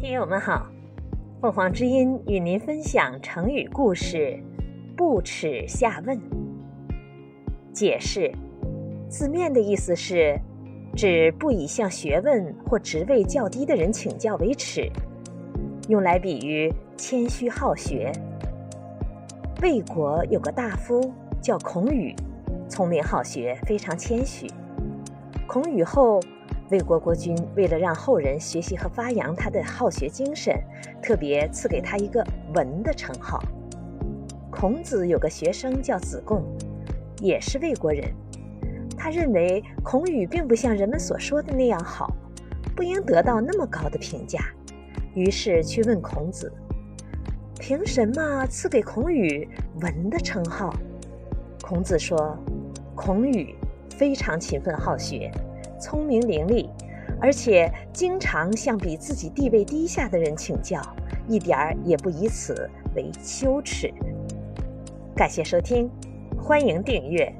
听友们好，凤凰之音与您分享成语故事“不耻下问”。解释：字面的意思是指不以向学问或职位较低的人请教为耻，用来比喻谦虚好学。魏国有个大夫叫孔宇，聪明好学，非常谦虚。孔宇后。魏国国君为了让后人学习和发扬他的好学精神，特别赐给他一个“文”的称号。孔子有个学生叫子贡，也是魏国人。他认为孔宇并不像人们所说的那样好，不应得到那么高的评价，于是去问孔子：“凭什么赐给孔宇‘文’的称号？”孔子说：“孔宇非常勤奋好学。”聪明伶俐，而且经常向比自己地位低下的人请教，一点儿也不以此为羞耻。感谢收听，欢迎订阅。